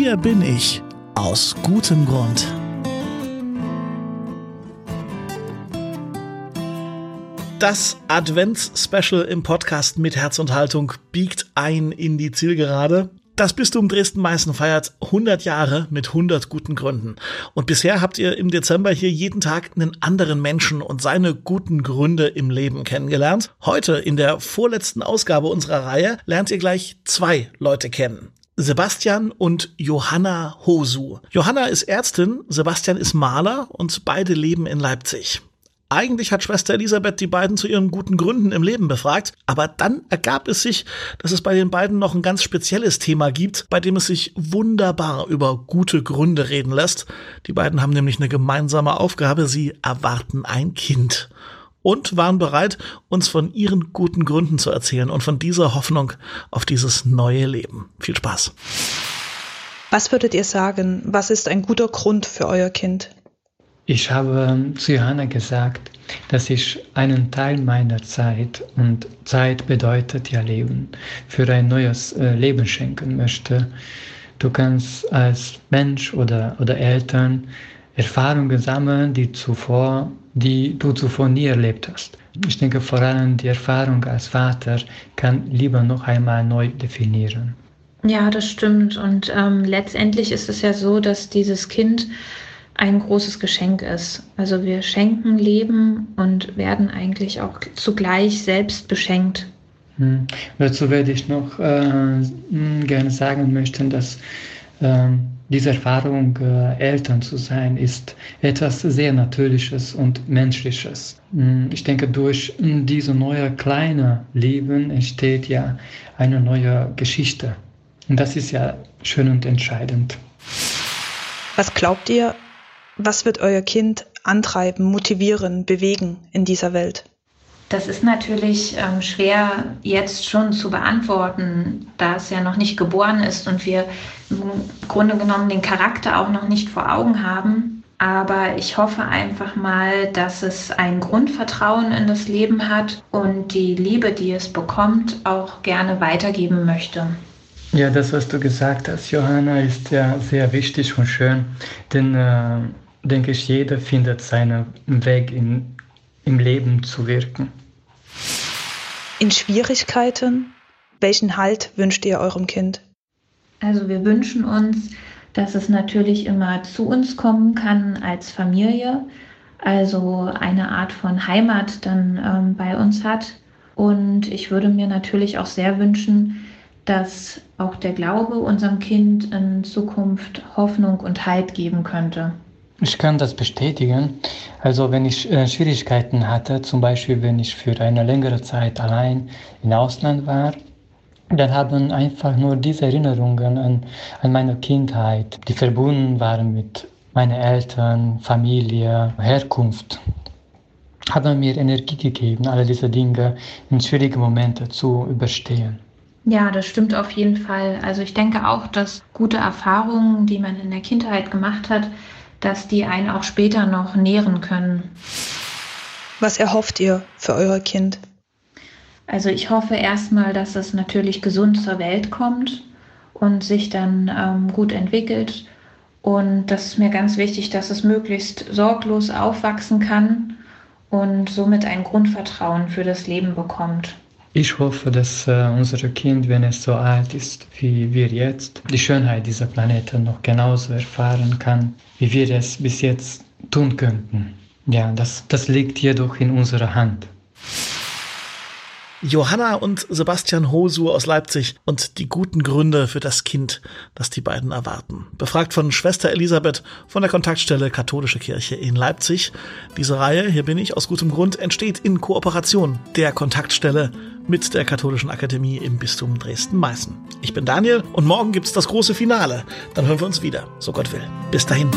Hier bin ich aus gutem Grund. Das Advents-Special im Podcast mit Herz und Haltung biegt ein in die Zielgerade. Das Bistum Dresden-Meißen feiert 100 Jahre mit 100 guten Gründen. Und bisher habt ihr im Dezember hier jeden Tag einen anderen Menschen und seine guten Gründe im Leben kennengelernt. Heute in der vorletzten Ausgabe unserer Reihe lernt ihr gleich zwei Leute kennen. Sebastian und Johanna Hosu. Johanna ist Ärztin, Sebastian ist Maler und beide leben in Leipzig. Eigentlich hat Schwester Elisabeth die beiden zu ihren guten Gründen im Leben befragt, aber dann ergab es sich, dass es bei den beiden noch ein ganz spezielles Thema gibt, bei dem es sich wunderbar über gute Gründe reden lässt. Die beiden haben nämlich eine gemeinsame Aufgabe, sie erwarten ein Kind und waren bereit, uns von ihren guten Gründen zu erzählen und von dieser Hoffnung auf dieses neue Leben. Viel Spaß. Was würdet ihr sagen, was ist ein guter Grund für euer Kind? Ich habe zu Johanna gesagt, dass ich einen Teil meiner Zeit, und Zeit bedeutet ja Leben, für ein neues äh, Leben schenken möchte. Du kannst als Mensch oder, oder Eltern Erfahrungen sammeln, die, zuvor, die du zuvor nie erlebt hast. Ich denke vor allem die Erfahrung als Vater kann lieber noch einmal neu definieren. Ja, das stimmt. Und ähm, letztendlich ist es ja so, dass dieses Kind ein großes Geschenk ist. Also wir schenken Leben und werden eigentlich auch zugleich selbst beschenkt. Hm. Dazu werde ich noch äh, hm, gerne sagen möchten, dass äh, diese Erfahrung, äh, Eltern zu sein, ist etwas sehr Natürliches und Menschliches. Hm. Ich denke, durch diese neue kleine Leben entsteht ja eine neue Geschichte. Und das ist ja schön und entscheidend. Was glaubt ihr, was wird euer Kind antreiben, motivieren, bewegen in dieser Welt? Das ist natürlich ähm, schwer jetzt schon zu beantworten, da es ja noch nicht geboren ist und wir im Grunde genommen den Charakter auch noch nicht vor Augen haben. Aber ich hoffe einfach mal, dass es ein Grundvertrauen in das Leben hat und die Liebe, die es bekommt, auch gerne weitergeben möchte. Ja, das, was du gesagt hast, Johanna, ist ja sehr wichtig und schön, denn äh denke ich, jeder findet seinen Weg in, im Leben zu wirken. In Schwierigkeiten, welchen Halt wünscht ihr eurem Kind? Also wir wünschen uns, dass es natürlich immer zu uns kommen kann als Familie, also eine Art von Heimat dann ähm, bei uns hat. Und ich würde mir natürlich auch sehr wünschen, dass auch der Glaube unserem Kind in Zukunft Hoffnung und Halt geben könnte. Ich kann das bestätigen. Also wenn ich äh, Schwierigkeiten hatte, zum Beispiel wenn ich für eine längere Zeit allein im Ausland war, dann haben einfach nur diese Erinnerungen an, an meine Kindheit, die verbunden waren mit meinen Eltern, Familie, Herkunft, haben mir Energie gegeben, alle diese Dinge in schwierigen Momenten zu überstehen. Ja, das stimmt auf jeden Fall. Also ich denke auch, dass gute Erfahrungen, die man in der Kindheit gemacht hat, dass die einen auch später noch nähren können. Was erhofft ihr für euer Kind? Also ich hoffe erstmal, dass es natürlich gesund zur Welt kommt und sich dann ähm, gut entwickelt. Und das ist mir ganz wichtig, dass es möglichst sorglos aufwachsen kann und somit ein Grundvertrauen für das Leben bekommt. Ich hoffe, dass äh, unser Kind, wenn es so alt ist wie wir jetzt, die Schönheit dieser Planeten noch genauso erfahren kann, wie wir es bis jetzt tun könnten. Ja, das, das liegt jedoch in unserer Hand. Johanna und Sebastian Hosu aus Leipzig und die guten Gründe für das Kind, das die beiden erwarten. Befragt von Schwester Elisabeth von der Kontaktstelle Katholische Kirche in Leipzig. Diese Reihe, hier bin ich aus gutem Grund, entsteht in Kooperation der Kontaktstelle mit der Katholischen Akademie im Bistum Dresden-Meißen. Ich bin Daniel und morgen gibt's das große Finale. Dann hören wir uns wieder, so Gott will. Bis dahin.